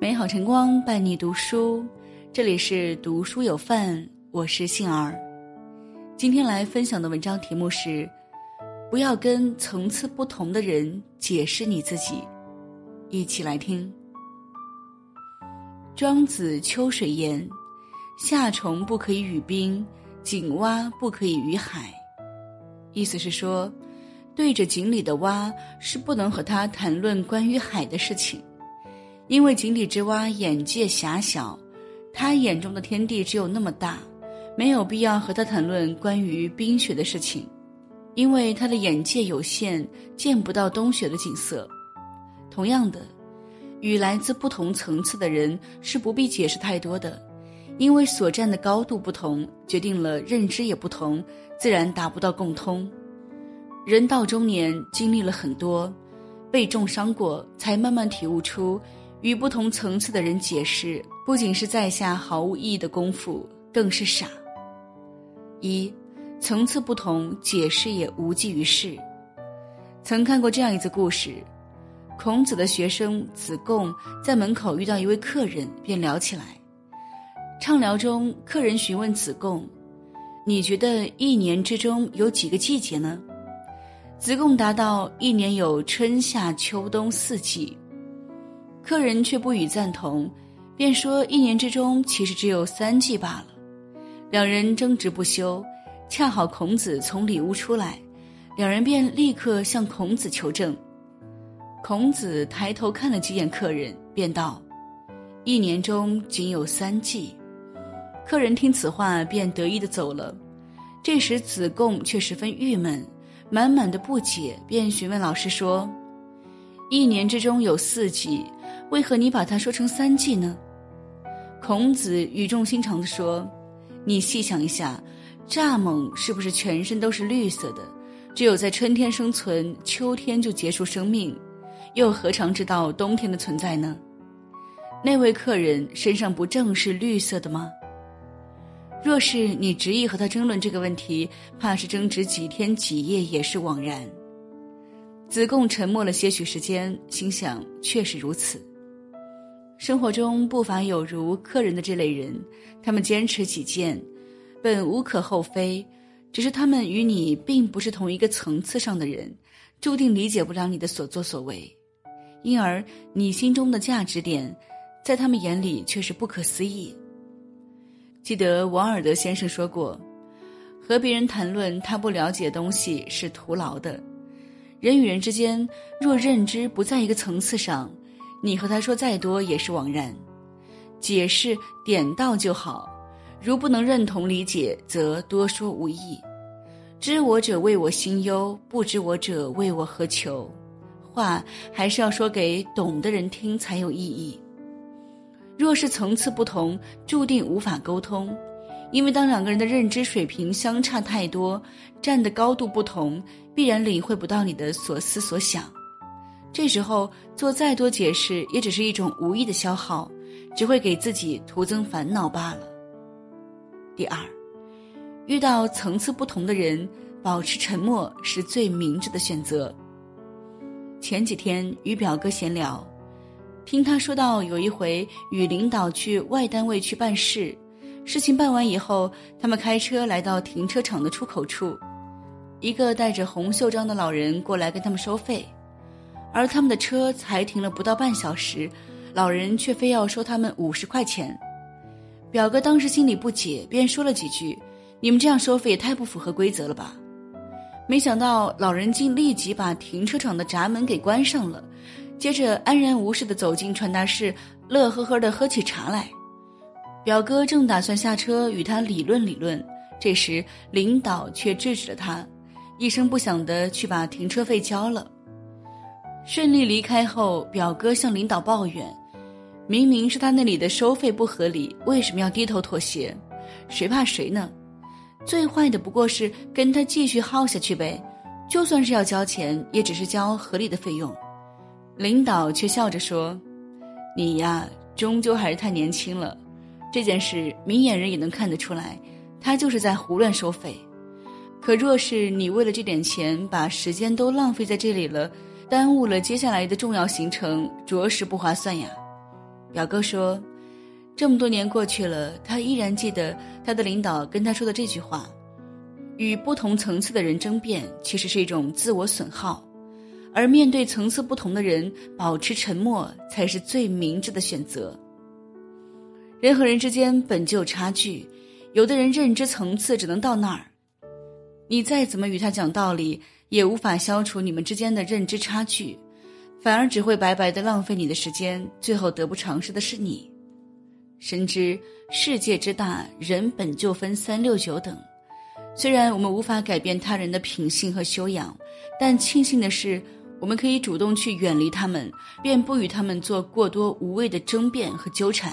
美好晨光伴你读书，这里是读书有范，我是杏儿。今天来分享的文章题目是：不要跟层次不同的人解释你自己。一起来听。庄子《秋水》言：“夏虫不可以语冰，井蛙不可以语海。”意思是说，对着井里的蛙是不能和他谈论关于海的事情。因为井底之蛙眼界狭小，他眼中的天地只有那么大，没有必要和他谈论关于冰雪的事情，因为他的眼界有限，见不到冬雪的景色。同样的，与来自不同层次的人是不必解释太多的，因为所站的高度不同，决定了认知也不同，自然达不到共通。人到中年，经历了很多，被重伤过，才慢慢体悟出。与不同层次的人解释，不仅是在下毫无意义的功夫，更是傻。一，层次不同，解释也无济于事。曾看过这样一则故事：孔子的学生子贡在门口遇到一位客人，便聊起来。畅聊中，客人询问子贡：“你觉得一年之中有几个季节呢？”子贡答道：“一年有春夏秋冬四季。”客人却不予赞同，便说：“一年之中其实只有三季罢了。”两人争执不休，恰好孔子从里屋出来，两人便立刻向孔子求证。孔子抬头看了几眼客人，便道：“一年中仅有三季。”客人听此话，便得意的走了。这时子贡却十分郁闷，满满的不解，便询问老师说：“一年之中有四季。”为何你把它说成三季呢？孔子语重心长地说：“你细想一下，蚱蜢是不是全身都是绿色的？只有在春天生存，秋天就结束生命，又何尝知道冬天的存在呢？那位客人身上不正是绿色的吗？若是你执意和他争论这个问题，怕是争执几天几夜也是枉然。”子贡沉默了些许时间，心想：确实如此。生活中不乏有如客人的这类人，他们坚持己见，本无可厚非，只是他们与你并不是同一个层次上的人，注定理解不了你的所作所为，因而你心中的价值点，在他们眼里却是不可思议。记得王尔德先生说过：“和别人谈论他不了解东西是徒劳的，人与人之间若认知不在一个层次上。”你和他说再多也是枉然，解释点到就好。如不能认同理解，则多说无益。知我者为我心忧，不知我者为我何求？话还是要说给懂的人听才有意义。若是层次不同，注定无法沟通，因为当两个人的认知水平相差太多，站的高度不同，必然领会不到你的所思所想。这时候做再多解释，也只是一种无意的消耗，只会给自己徒增烦恼罢了。第二，遇到层次不同的人，保持沉默是最明智的选择。前几天与表哥闲聊，听他说到有一回与领导去外单位去办事，事情办完以后，他们开车来到停车场的出口处，一个戴着红袖章的老人过来跟他们收费。而他们的车才停了不到半小时，老人却非要收他们五十块钱。表哥当时心里不解，便说了几句：“你们这样收费也太不符合规则了吧？”没想到老人竟立即把停车场的闸门给关上了，接着安然无事的走进传达室，乐呵呵的喝起茶来。表哥正打算下车与他理论理论，这时领导却制止了他，一声不响的去把停车费交了。顺利离开后，表哥向领导抱怨：“明明是他那里的收费不合理，为什么要低头妥协？谁怕谁呢？最坏的不过是跟他继续耗下去呗。就算是要交钱，也只是交合理的费用。”领导却笑着说：“你呀，终究还是太年轻了。这件事明眼人也能看得出来，他就是在胡乱收费。可若是你为了这点钱，把时间都浪费在这里了。”耽误了接下来的重要行程，着实不划算呀。表哥说，这么多年过去了，他依然记得他的领导跟他说的这句话：与不同层次的人争辩，其实是一种自我损耗。而面对层次不同的人，保持沉默才是最明智的选择。人和人之间本就有差距，有的人认知层次只能到那儿，你再怎么与他讲道理，也无法消除你们之间的认知差距，反而只会白白的浪费你的时间，最后得不偿失的是你。深知世界之大，人本就分三六九等，虽然我们无法改变他人的品性和修养，但庆幸的是。我们可以主动去远离他们，便不与他们做过多无谓的争辩和纠缠。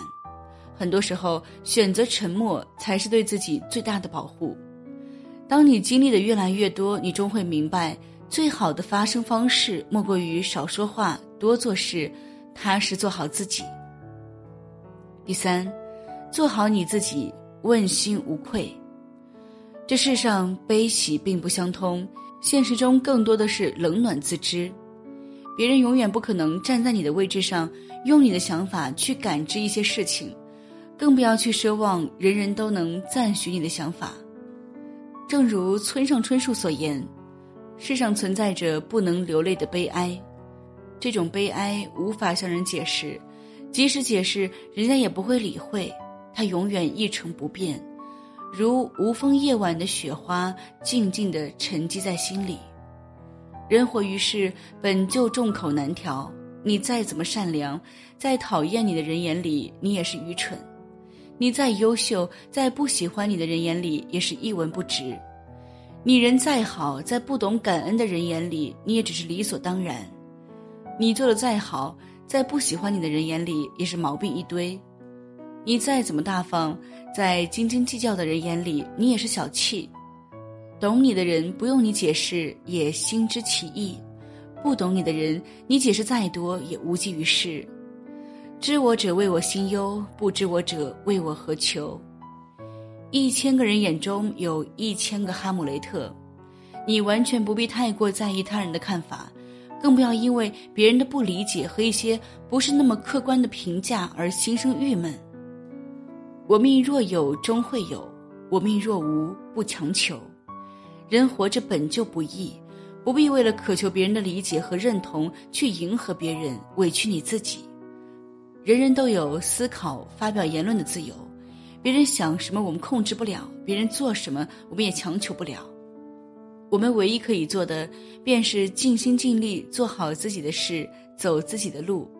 很多时候，选择沉默才是对自己最大的保护。当你经历的越来越多，你终会明白，最好的发声方式莫过于少说话，多做事，踏实做好自己。第三，做好你自己，问心无愧。这世上悲喜并不相通。现实中更多的是冷暖自知，别人永远不可能站在你的位置上，用你的想法去感知一些事情，更不要去奢望人人都能赞许你的想法。正如村上春树所言：“世上存在着不能流泪的悲哀，这种悲哀无法向人解释，即使解释，人家也不会理会，它永远一成不变。”如无风夜晚的雪花，静静地沉积在心里。人活于世，本就众口难调。你再怎么善良，在讨厌你的人眼里，你也是愚蠢；你再优秀，在不喜欢你的人眼里，也是一文不值。你人再好，在不懂感恩的人眼里，你也只是理所当然。你做的再好，在不喜欢你的人眼里，也是毛病一堆。你再怎么大方，在斤斤计较的人眼里，你也是小气。懂你的人不用你解释也心知其意，不懂你的人，你解释再多也无济于事。知我者为我心忧，不知我者为我何求？一千个人眼中有一千个哈姆雷特，你完全不必太过在意他人的看法，更不要因为别人的不理解和一些不是那么客观的评价而心生郁闷。我命若有终会有，我命若无不强求。人活着本就不易，不必为了渴求别人的理解和认同去迎合别人，委屈你自己。人人都有思考、发表言论的自由，别人想什么我们控制不了，别人做什么我们也强求不了。我们唯一可以做的，便是尽心尽力做好自己的事，走自己的路，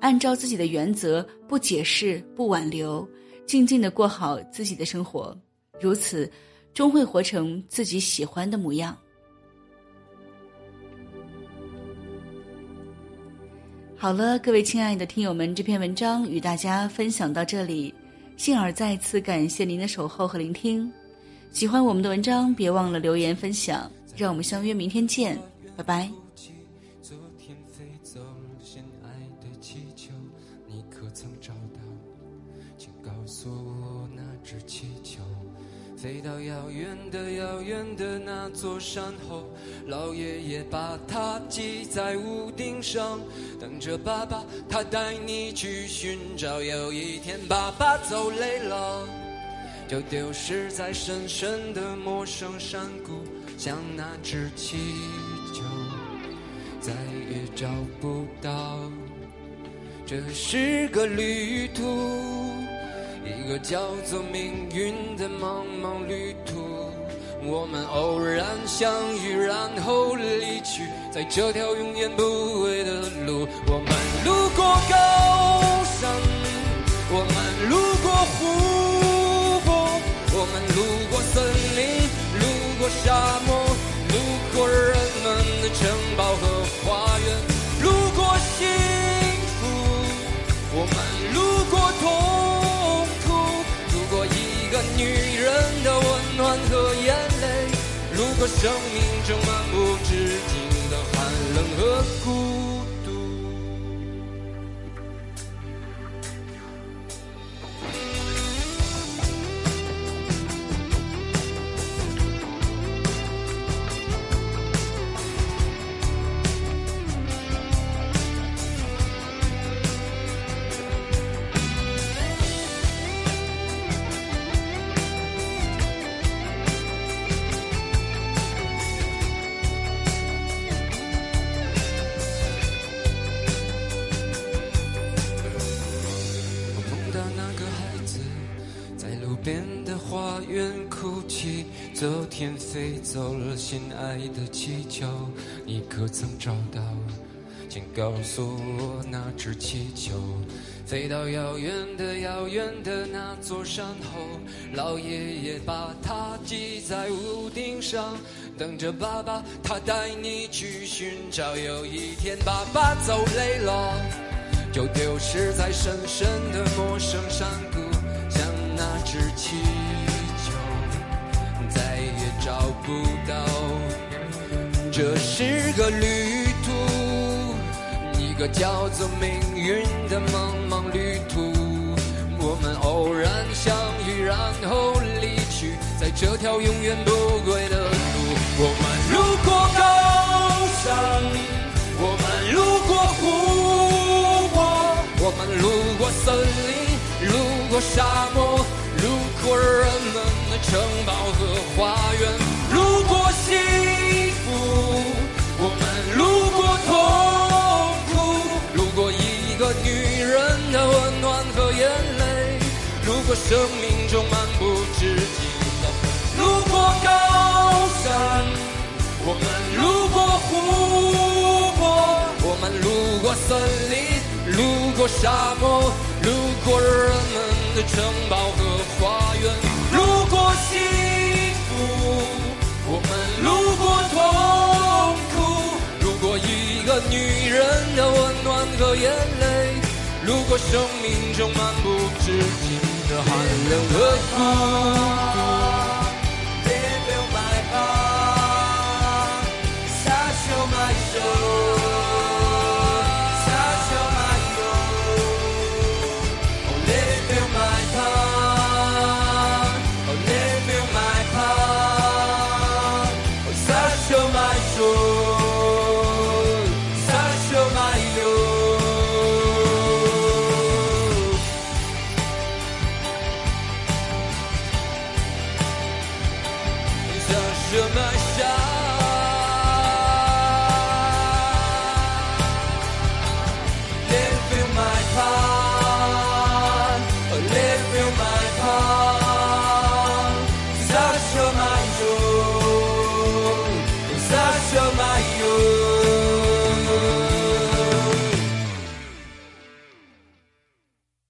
按照自己的原则，不解释，不挽留。静静的过好自己的生活，如此，终会活成自己喜欢的模样。好了，各位亲爱的听友们，这篇文章与大家分享到这里，幸儿再次感谢您的守候和聆听。喜欢我们的文章，别忘了留言分享。让我们相约明天见，拜拜。飞到飞到遥远的遥远的那座山后，老爷爷把它系在屋顶上，等着爸爸他带你去寻找。有一天爸爸走累了，就丢失在深深的陌生山谷，像那只气球，再也找不到。这是个旅途。一个叫做命运的茫茫旅途，我们偶然相遇，然后离去，在这条永远不归的路。我们路过高山，我们路过湖泊，我们路过路园哭泣。昨天飞走了心爱的气球，你可曾找到？请告诉我那只气球。飞到遥远的遥远的那座山后，老爷爷把它系在屋顶上，等着爸爸他带你去寻找。有一天爸爸走累了，就丢失在深深的陌生山谷，像那只气球，找不到。这是个旅途，一个叫做命运的茫茫旅途。我们偶然相遇，然后离去，在这条永远不归的路。我们路过高山，我们路过湖泊，我们路过森林，路过沙漠，路过人们的城堡生命中漫不经的，路过高山，我们路过湖泊，我们路过森林，路过沙漠，路过人们的城堡和花园，路过幸福，我们路过痛苦，路过一个女人的温暖和眼泪，路过生命中漫不经心的寒冷的孤独。You're